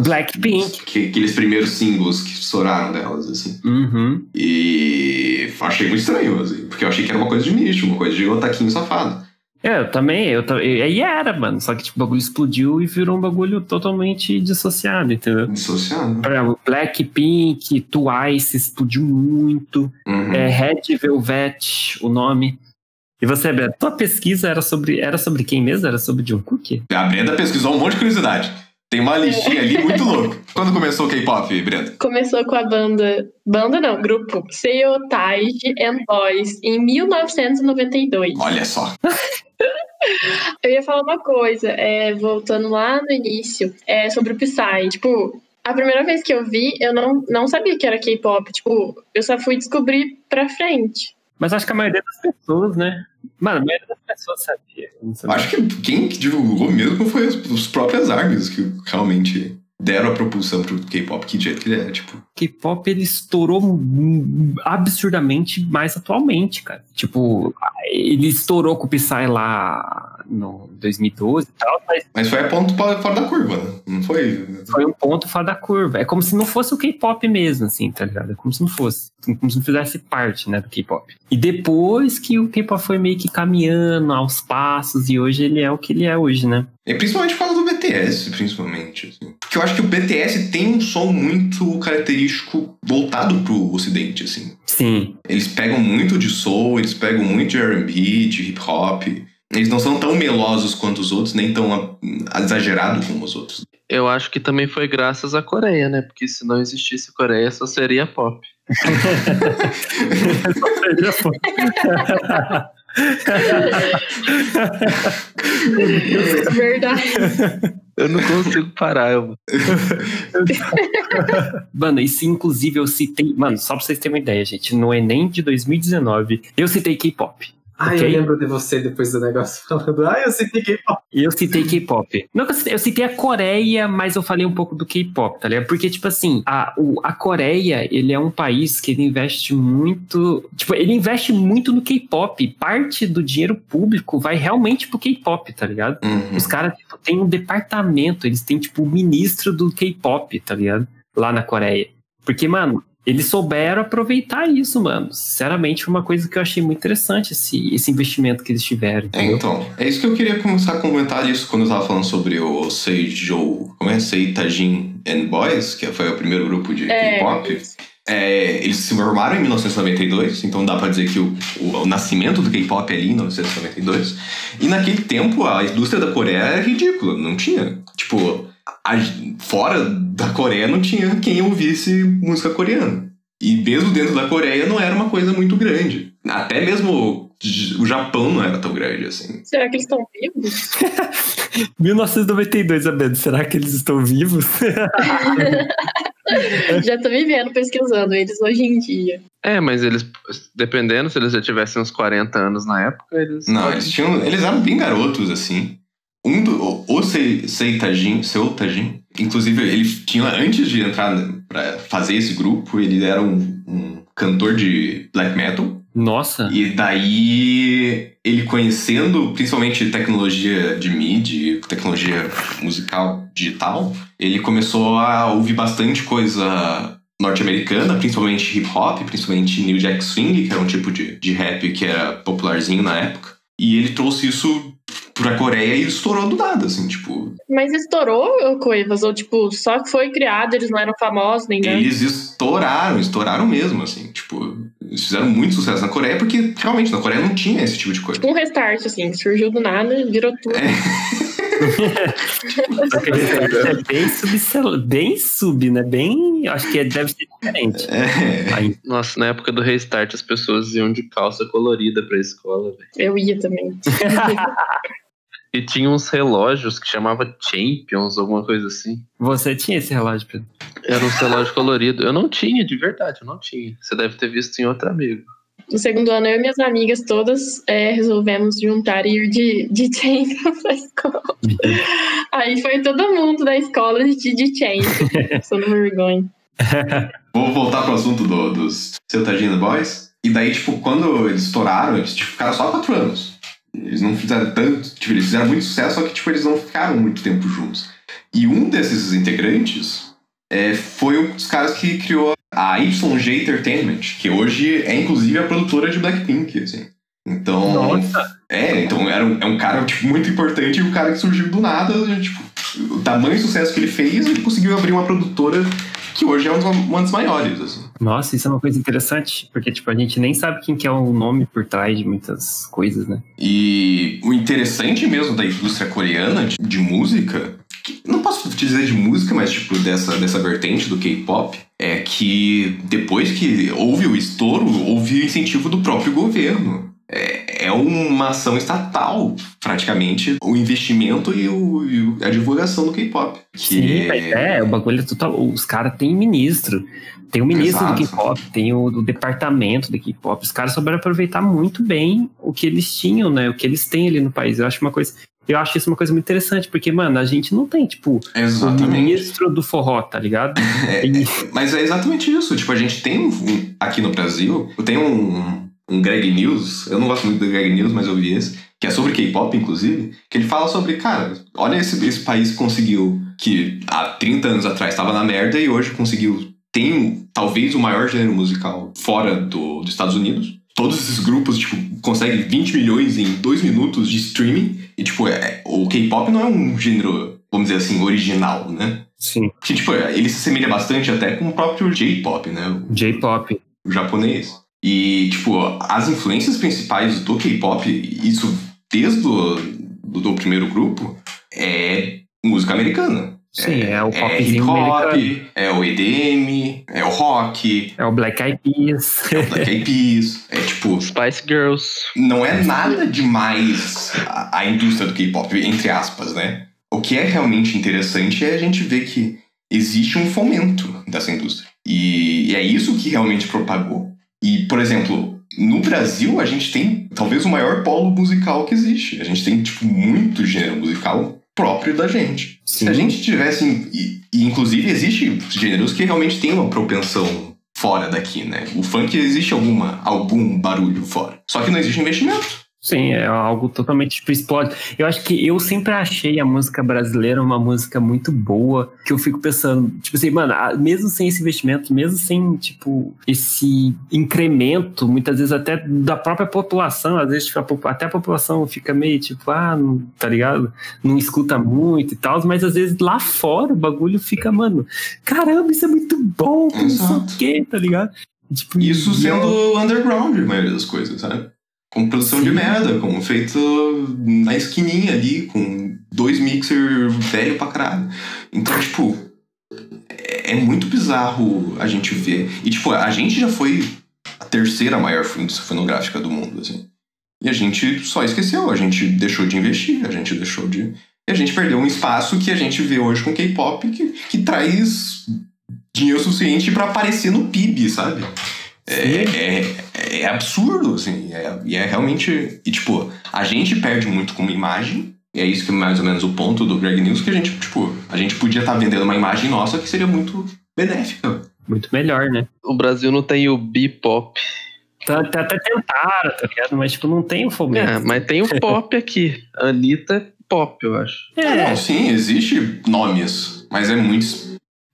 Blackpink. Que, aqueles primeiros singles que estouraram delas, assim. Uhum. E achei muito estranho, assim, porque eu achei que era uma coisa de nicho, uma coisa de otaquinho safado. É, eu também, eu e aí era, mano. Só que tipo, o bagulho explodiu e virou um bagulho totalmente dissociado, entendeu? Dissociado. Por exemplo, Blackpink, Twice explodiu muito. Uhum. É Red Velvet, o nome. E você, Beto, tua pesquisa era sobre, era sobre quem mesmo? Era sobre Jungkook? A Brenda pesquisou um monte de curiosidade. Tem uma listinha ali muito louca. (laughs) Quando começou o K-pop, Brenda? Começou com a banda. Banda não, grupo Seotage and Boys em 1992. Olha só. (laughs) Eu ia falar uma coisa, é, voltando lá no início, é, sobre o Psy. Tipo, a primeira vez que eu vi, eu não, não sabia que era K-pop. Tipo, eu só fui descobrir pra frente. Mas acho que a maioria das pessoas, né? Mano, a maioria das pessoas sabia. Sabia. Acho que quem que divulgou mesmo foi as, as próprias armas que realmente deram a propulsão pro K-pop, que jeito que ele é, tipo. K-pop ele estourou absurdamente mais atualmente, cara. Tipo, ele estourou com o Psy lá no 2012 e tal, mas Mas foi a ponto fora da curva, né? Não foi. foi um ponto fora da curva. É como se não fosse o K-pop mesmo, assim, tá ligado? É como se não fosse. Como se não fizesse parte, né, do K-pop. E depois que o K-pop foi meio que caminhando aos passos, e hoje ele é o que ele é hoje, né? E principalmente por causa do BTS, principalmente. assim. Porque eu acho que o BTS tem um som muito característico voltado pro ocidente, assim. Sim. Eles pegam muito de soul, eles pegam muito de R&B, de hip hop. Eles não são tão melosos quanto os outros, nem tão ah, exagerados como os outros. Eu acho que também foi graças à Coreia, né? Porque se não existisse Coreia, só seria pop. (laughs) (laughs) Verdade. Eu não consigo parar. Eu... Mano, isso inclusive eu citei. Mano, só pra vocês terem uma ideia, gente. No Enem de 2019, eu citei K-pop. Ai, Ok. eu lembro de você depois do negócio (laughs) falando. Ai, eu citei K-pop. E eu citei K-pop. Não, que eu citei, eu citei a Coreia, mas eu falei um pouco do K-pop, tá ligado? Porque, tipo assim, a, o- a Coreia, ele é um país que ele investe muito. Tipo, ele investe muito no K-pop. Parte do dinheiro público vai realmente pro K-pop, tá ligado? Uhum. Os caras, tipo, têm um departamento, eles têm, tipo, o ministro do K-pop, tá ligado? Lá na Coreia. Porque, mano, eles souberam aproveitar isso, mano. Sinceramente, foi uma coisa que eu achei muito interessante, esse, esse investimento que eles tiveram, É, então, é isso que eu queria começar a comentar isso quando eu tava falando sobre o Seijo, como é? Seitajin and Boys, que foi o primeiro grupo de É. K-pop. É, eles se formaram em 1992, então dá pra dizer que o, o- o nascimento do K-pop é ali em 1992. E naquele tempo a indústria da Coreia era ridícula, não tinha. Tipo, a- fora da Coreia não tinha quem ouvisse música coreana. E mesmo dentro da Coreia não era uma coisa muito grande. Até mesmo o Japão não era tão grande assim. Será que eles estão vivos? (laughs) 1992, Abed, será que eles estão vivos? (laughs) Já tô vivendo pesquisando eles hoje em dia. É, mas eles, dependendo, se eles já tivessem uns 40 anos na época, eles. Não, eles tinham. Eles eram bem garotos, assim. Um do, o- o Sei- Seitajin, Seitajin, inclusive, ele tinha, antes de entrar pra fazer esse grupo, ele era um, um cantor de black metal. Nossa. E daí, ele conhecendo principalmente tecnologia de MIDI, tecnologia musical digital, ele começou a ouvir bastante coisa norte-americana, principalmente hip hop, principalmente New Jack Swing, que era um tipo de, de rap que era popularzinho na época. E ele trouxe isso pra Coreia e estourou do nada, assim, tipo, Mas estourou ou coivas? Ou tipo, só foi criado, eles não eram famosos nem nada? eles estouraram, estouraram mesmo, assim, tipo, eles fizeram muito sucesso na Coreia, porque realmente na Coreia não tinha esse tipo de coisa. Um restart, assim, surgiu do nada, virou tudo. (laughs) Só que é bem sub, bem sub, né? Bem. Acho que deve ser diferente. É. Aí, Nossa, na época do Restart as pessoas iam de calça colorida pra escola, velho. Eu ia também. (laughs) E tinha uns relógios que chamava Champions, alguma coisa assim. você tinha esse relógio, Pedro? Era um relógio colorido. Eu não tinha, de verdade, eu não tinha. Você deve ter visto em outro amigo. No segundo ano, eu e minhas amigas todas é, resolvemos juntar e ir de, de Champions (laughs) pra escola. Aí foi todo mundo da escola de, de Champions. (laughs) Sou vergonha. Vou voltar pro assunto do- dos Celtagina Boys. E daí, tipo, quando eles estouraram, eles tipo, ficaram só quatro anos. Eles não fizeram tanto. Tipo, eles fizeram muito sucesso, só que tipo, eles não ficaram muito tempo juntos. E um desses integrantes é, foi um dos caras que criou a YG Entertainment, que hoje é inclusive a produtora de Blackpink, assim. Então. Nossa. É, então era um, é um cara tipo, muito importante e um cara que surgiu do nada, tipo, o tamanho de sucesso que ele fez, ele conseguiu abrir uma produtora que hoje é uma uma das maiores, assim. Nossa, isso é uma coisa interessante, porque tipo, a gente nem sabe quem que é o nome por trás de muitas coisas, né? E o interessante mesmo da indústria coreana de, de música, que não posso te dizer de música, mas tipo dessa, dessa vertente do K-pop, é que depois que houve o estouro, houve o incentivo do próprio governo. É, é uma ação estatal, praticamente, o investimento e, o- e a divulgação do K-pop. Que Sim, mas é, o bagulho é total. Os caras têm ministro. Tem o ministro Exato. do K-pop, tem o, o departamento do K-pop. Os caras souberam aproveitar muito bem o que eles tinham, né? O que eles têm ali no país. Eu acho uma coisa. Eu acho isso uma coisa muito interessante, porque, mano, a gente não tem, tipo, o Exatamente. ministro do forró, tá ligado? (laughs) É, E- Mas é exatamente isso. Tipo, a gente tem um, aqui no Brasil, tem um, um Greg News, eu não gosto muito do Greg News, mas eu vi esse, que é sobre K-pop, inclusive, que ele fala sobre, cara, olha esse, esse país que conseguiu, que há 30 anos atrás estava na merda e hoje conseguiu, tem talvez o maior gênero musical fora do, dos Estados Unidos. Todos esses grupos, tipo, conseguem 20 milhões em dois minutos de streaming. E, tipo, é, o K-pop não é um gênero, vamos dizer assim, original, né? Sim, Que, tipo, ele se assemelha bastante até com o próprio J-pop, né? O J-pop. japonês. E, tipo, as influências principais do K-pop, isso desde o do, do primeiro grupo, é música americana. Sim, é, o É popzinho hip-hop, americano. é o EDM, é o rock, É o Black Eyed Peas. é o Black Eyed Peas. É, tipo, Spice Girls. não é nada demais a, a indústria do K-pop, entre aspas, né? O que é realmente interessante é a gente ver que existe um fomento dessa indústria. E, e é isso que realmente propagou. E, por exemplo, no Brasil a gente tem talvez o maior polo musical que existe. A gente tem, tipo, muito gênero musical próprio da gente. Se a gente tivesse. E, e inclusive existe gêneros que realmente têm uma propensão fora daqui, né? O funk existe alguma, algum barulho fora. Só que não existe investimento. Sim, é algo totalmente tipo explode. Eu acho que eu sempre achei a música brasileira uma música muito boa, que eu fico pensando, tipo assim, mano, mesmo sem esse investimento, mesmo sem, tipo, esse incremento, muitas vezes até da própria população, às vezes tipo, até a população fica meio tipo, ah, não, tá ligado? Não escuta muito e tal, mas às vezes lá fora o bagulho fica, mano, caramba, isso é muito bom, não sei o quê, tá ligado? Tipo, Isso e eu- sendo underground, a maioria das coisas, sabe? Com produção de Sim. merda, com feito na esquininha ali, com dois mixer velho pra caralho. Então, tipo, é, é muito bizarro a gente ver. E, tipo, a gente já foi a terceira maior indústria fonográfica do mundo, assim. E a gente só esqueceu, a gente deixou de investir, a gente deixou de. E a gente perdeu um espaço que a gente vê hoje com K-pop que, que traz dinheiro suficiente pra aparecer no PIB, sabe? É, é, é absurdo, assim. É, e é realmente. E, tipo, a gente perde muito como imagem. E é isso que é mais ou menos o ponto do Greg News, que a gente, tipo, a gente podia estar vendendo uma imagem nossa que seria muito benéfica. Muito melhor, né? O Brasil não tem o B-pop. Tá- tá- Até tentaram, tá ligado? Mas, tipo, não tem o É, fomento. mas tem o pop aqui. Anitta é pop, eu acho. É, não, sim, existe nomes, mas é muito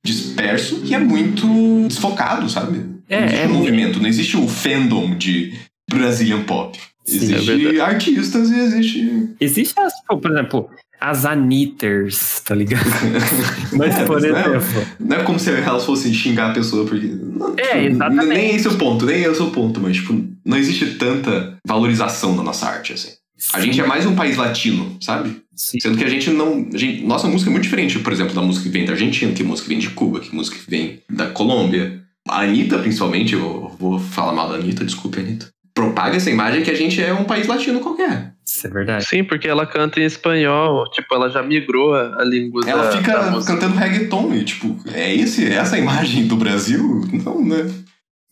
disperso e é muito desfocado, sabe? É, não existe é um movimento, não existe o fandom de Brazilian pop. Sim, é Existe verdade. artistas e existe. Existe, as, por exemplo, as Anitters, tá ligado? (laughs) Mas, É, por mas não é- exemplo, Não é como se elas fossem xingar a pessoa, porque. Não, É, tipo, exatamente. Nem esse é o ponto, nem esse é o ponto, mas, tipo, não existe tanta valorização da nossa arte, assim. A gente é mais um país latino, sabe? Sim. Sendo que a gente não. a gente- nossa música é muito diferente, por exemplo, da música que vem da Argentina, que música que vem de Cuba, que música que vem da Colômbia. A Anitta, principalmente, eu vou falar mal da Anitta, desculpe, Anitta. Propaga essa imagem que a gente é um país latino qualquer. Isso é verdade. Sim, porque ela canta em espanhol, tipo, ela já migrou a, língua Ela da, fica da cantando reggaeton e, tipo, é esse, é essa a imagem do Brasil? Não, né?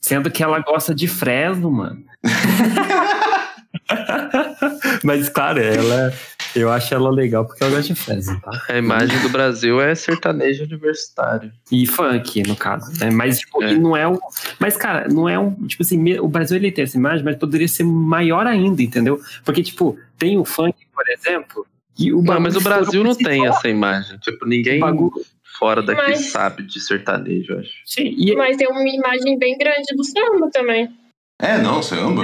Sendo que ela gosta de Fresno, mano. (laughs) (laughs) Mas, claro, ela. Eu acho ela legal porque ela gosta de Fresno, tá? A imagem do Brasil é sertanejo universitário. E funk, no caso, né? Mas, tipo, É. e não é um. Mas, cara, não é um. Tipo assim, o Brasil ele tem essa imagem, mas poderia ser maior ainda, entendeu? Porque, tipo, tem o funk, por exemplo. E o Não, mas o Brasil não tem essa imagem. Tipo, ninguém fora daqui Mas- sabe de sertanejo, eu acho. Sim, e Mas tem uma imagem bem grande do samba também. É, não, samba.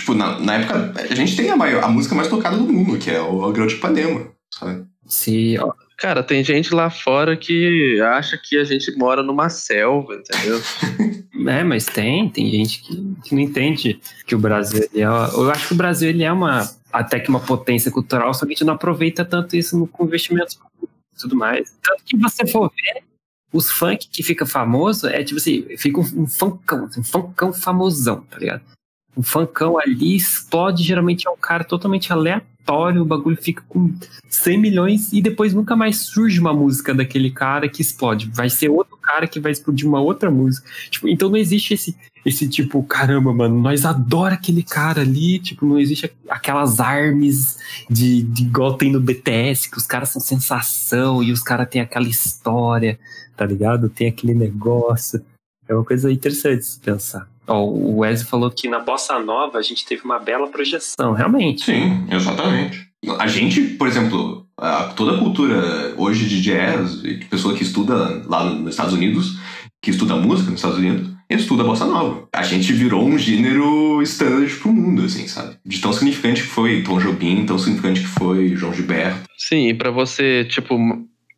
Tipo, na, na época, a gente tem a, maior, a música mais tocada do mundo, que é o Grande Ipanema, sabe? se, ó, Cara, tem gente lá fora que acha que a gente mora numa selva, entendeu? (laughs) É, mas tem, tem gente que, que não entende que o Brasil ele é. Eu acho que o Brasil ele é uma até que uma potência cultural, só que a gente não aproveita tanto isso no, com investimentos públicos e tudo mais. Tanto que você for ver, os funk que fica famoso é tipo assim, fica um, um funkão, assim, um funkão famosão, tá ligado? Um funkão ali explode, geralmente é um cara totalmente aleatório, o bagulho fica com 100 milhões e depois nunca mais surge uma música daquele cara que explode. Vai ser outro cara que vai explodir uma outra música. Tipo, então não existe esse, esse tipo, caramba, mano, nós adora aquele cara ali, tipo, não existe aquelas armas de, de igual tem no BTS, que os caras são sensação e os caras têm aquela história, tá ligado? Tem aquele negócio. É uma coisa interessante se pensar. Ó, o Wesley falou que na Bossa Nova a gente teve uma bela projeção, realmente. Sim, exatamente. A gente, por exemplo, a- toda a cultura hoje de jazz, e de pessoa que estuda lá nos Estados Unidos, que estuda música nos Estados Unidos, estuda bossa nova. A gente virou um gênero standard pro mundo, assim, sabe? De tão significante que foi Tom Jobim, tão significante que foi João Gilberto. Sim, e pra você, tipo,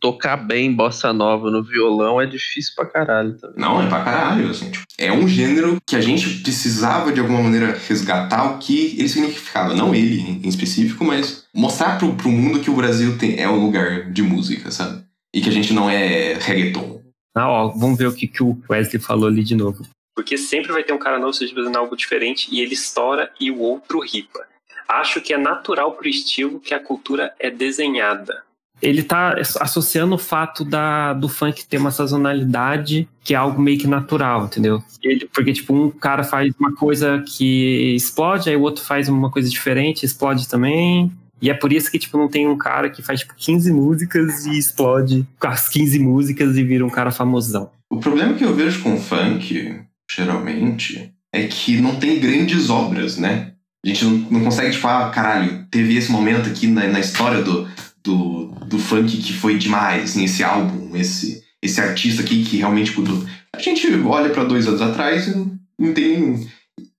tocar bem bossa nova no violão é difícil pra caralho também. Não, é pra caralho, assim. tipo, é um gênero que a gente precisava, de alguma maneira, resgatar o que ele significava. Não ele, em específico, mas mostrar pro, pro mundo que o Brasil tem, é um lugar de música, sabe? E que a gente não é reggaeton. Ah, ó, vamos ver o que, que o Wesley falou ali de novo. Porque sempre vai ter um cara novo seja fazendo algo diferente e ele estoura e o outro ripa. Acho que é natural pro estilo que a cultura é desenhada. Ele tá associando o fato da, do funk ter uma sazonalidade que é algo meio que natural, entendeu? Ele, porque, tipo, um cara faz uma coisa que explode, aí o outro faz uma coisa diferente, explode também. E é por isso que, tipo, não tem um cara que faz, tipo, 15 músicas e explode com as 15 músicas e vira um cara famosão. O problema que eu vejo com o funk, geralmente, é que não tem grandes obras, né? A gente não, não consegue, tipo, ah, caralho, teve esse momento aqui na, na história do, do, do funk que foi demais, assim, esse álbum, esse, esse artista aqui que realmente mudou. A gente olha pra dois anos atrás e não, tem.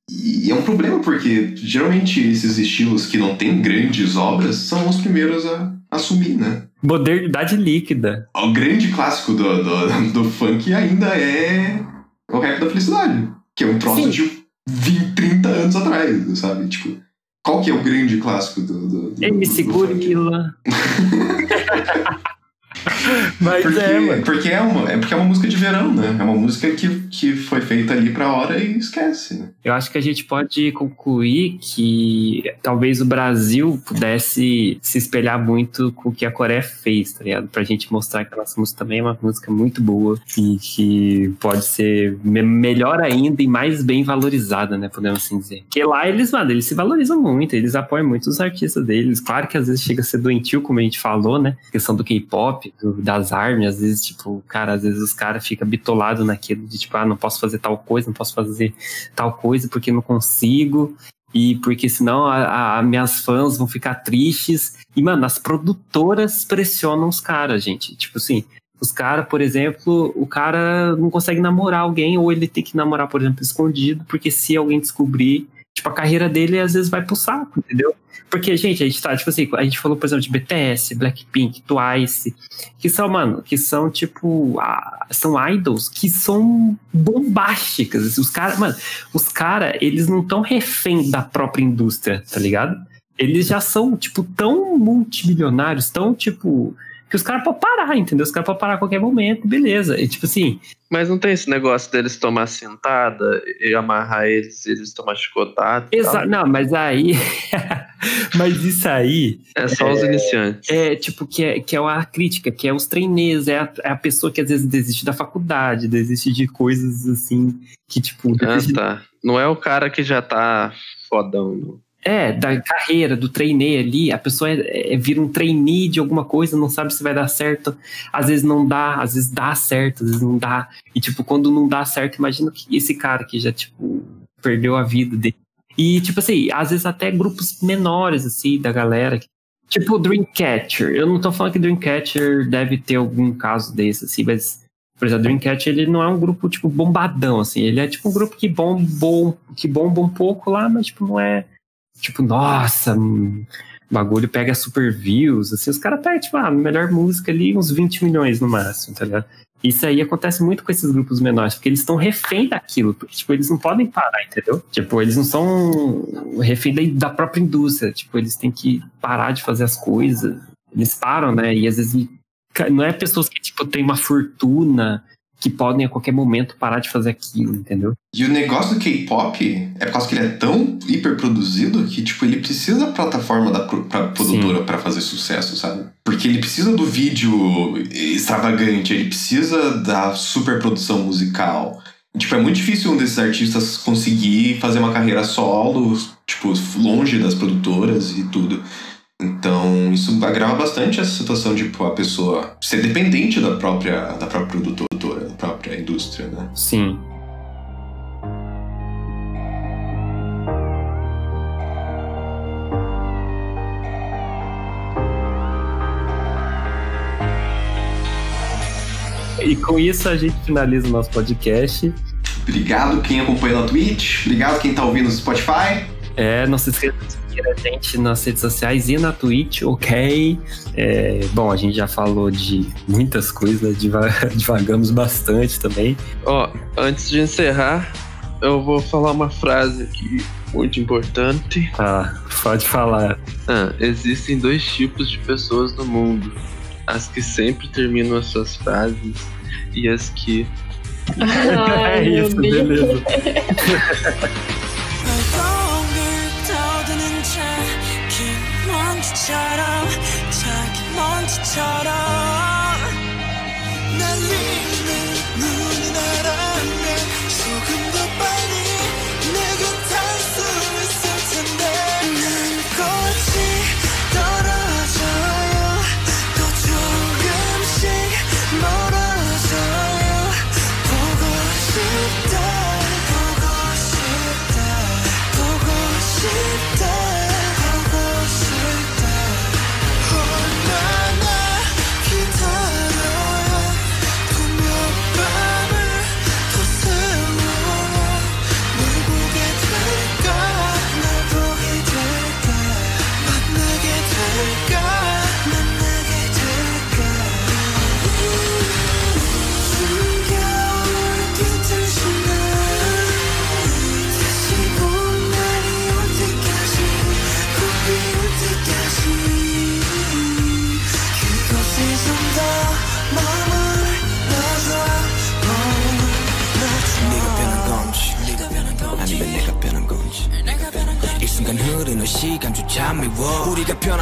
E é um problema porque geralmente esses estilos que não têm grandes obras são os primeiros a assumir, né? Modernidade líquida. O grande clássico do, do, do funk ainda é o rap da felicidade, que é um troço Sim. de 20, 30 anos atrás, sabe? Tipo, qual que é o grande clássico do, do, do, do funk? Gorila. (laughs) (laughs) Mas Porque, é, mano. porque é, uma, é porque é uma música de verão, né? É uma música que, que foi feita ali pra hora e esquece, né? Eu acho que a gente pode concluir que talvez o Brasil pudesse se espelhar muito com o que a Coreia fez, tá ligado? Pra gente mostrar que a nossa música também é uma música muito boa e que pode ser me- melhor ainda e mais bem valorizada, né? Podemos assim dizer. Porque lá eles, mano, eles se valorizam muito, eles apoiam muito os artistas deles. Claro que às vezes chega a ser doentio, como a gente falou, né? A questão do K-pop, do- das armas, às vezes, tipo, cara, às vezes os caras ficam bitolados naquilo de tipo, ah, não posso fazer tal coisa, não posso fazer tal coisa porque não consigo e porque senão a, a- a minhas fãs vão ficar tristes. E, mano, as produtoras pressionam os caras, gente. Tipo assim, os caras, por exemplo, o cara não consegue namorar alguém ou ele tem que namorar, por exemplo, escondido, porque se alguém descobrir, tipo, a carreira dele às vezes vai pro saco, entendeu? Porque, gente, a gente tá, tipo assim, a gente falou, por exemplo, de BTS, Blackpink, Twice, que são, mano, que são, tipo, ah, são idols que são bombásticas. Os caras, mano, os caras, eles não estão refém da própria indústria, tá ligado? eles já são, tipo, tão multimilionários, tão, tipo, que os caras podem parar, entendeu? Os caras podem parar a qualquer momento, beleza. E, tipo assim, Mas não tem esse negócio deles tomar sentada e amarrar eles, eles tomar chicotada. e exa tal? não, mas aí. (laughs) mas isso aí É só os iniciantes. é, tipo, que é, que é a crítica, que é os treineiros, é a, é a pessoa que às vezes desiste da faculdade, desiste de coisas assim, que, tipo. Ah, tá. Não é o cara que já tá fodão. não. É, da carreira, do trainee ali, a pessoa é, é- vira um trainee de alguma coisa, não sabe se vai dar certo, às vezes não dá, às vezes dá certo, às vezes não dá. E, tipo, quando não dá certo, imagina que esse cara que já, tipo, perdeu a vida dele. E, tipo assim, às vezes até grupos menores, assim, da galera. Tipo Dreamcatcher. Eu não tô falando que Dreamcatcher deve ter algum caso desse, assim, mas, por exemplo, Dreamcatcher, ele não é um grupo, tipo, bombadão, assim. Ele é, tipo, um grupo que bombou, que bomba um pouco lá, mas, tipo, não é tipo, nossa, hum, bagulho pega super views, assim, os caras pegam, tipo, a melhor música ali, uns 20 milhões no máximo, tá ligado? Isso aí acontece muito com esses grupos menores, porque eles estão refém daquilo, porque, tipo, eles não podem parar, entendeu? Tipo, eles não são refém da, própria indústria, tipo, eles têm que parar de fazer as coisas, eles param, né, e às vezes não é pessoas que, tipo, têm uma fortuna, que podem a qualquer momento parar de fazer aquilo, entendeu? E o negócio do K-pop é por causa que ele é tão hiperproduzido que, tipo, ele precisa da plataforma da pra produtora pra fazer sucesso, sabe? Porque ele precisa do vídeo extravagante, ele precisa da superprodução musical. Tipo, é muito difícil um desses artistas conseguir fazer uma carreira solo, tipo, longe das produtoras e tudo. Então, isso agrava bastante essa situação de tipo, a pessoa ser dependente da própria, da própria produtora, própria indústria, né? Sim. E com isso a gente finaliza o nosso podcast. Obrigado quem acompanha na Twitch, obrigado quem tá ouvindo no Spotify. É, não se esqueça seguir a gente nas redes sociais e na Twitch, ok? É, bom, a gente já falou de muitas coisas, diva- (laughs) divagamos bastante também. Ó, antes de encerrar, eu vou falar uma frase aqui muito importante. Ah, pode falar. Ah, existem dois tipos de pessoas no mundo: as que sempre terminam as suas frases e as que. (laughs) (laughs) Ai, é isso, beleza. 먼지처럼 자긴 먼지처럼 날리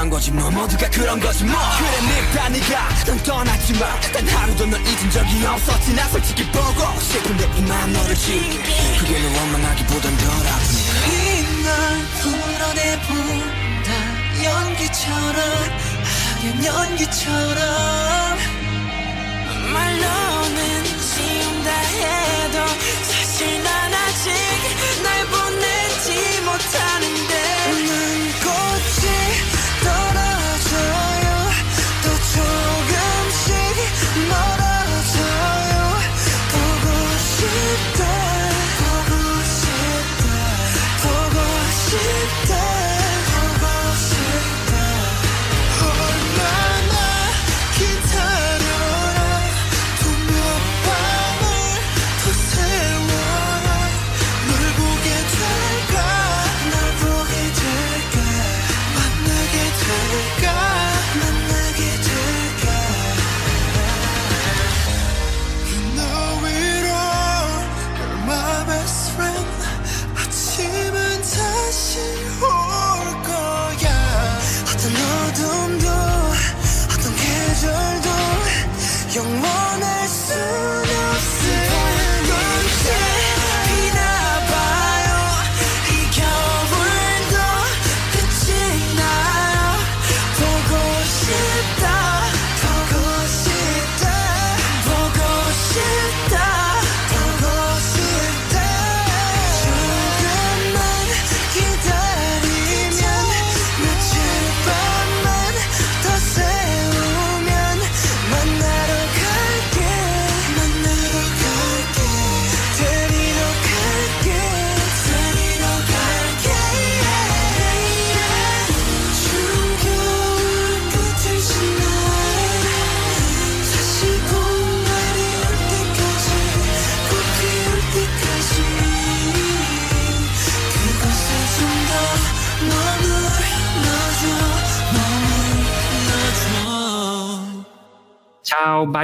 변한 거지 뭐. 모두가 그런 거지 뭐. 그래 네가 네가 난 떠났지만 단 하루도 널 잊은 적이 없었지. 나 솔직히 보고 싶은데 이만 너를 지울게. 그게 널 원망하기보단 덜 아프니까 이날 풀어내본다. 연기처럼 하얀 연기처럼. 말로는 지운다 해도 사실 난 아직 날 보내지 못하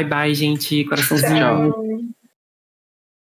bye bye, gente. Coraçãozinho. Tchau. Tchau.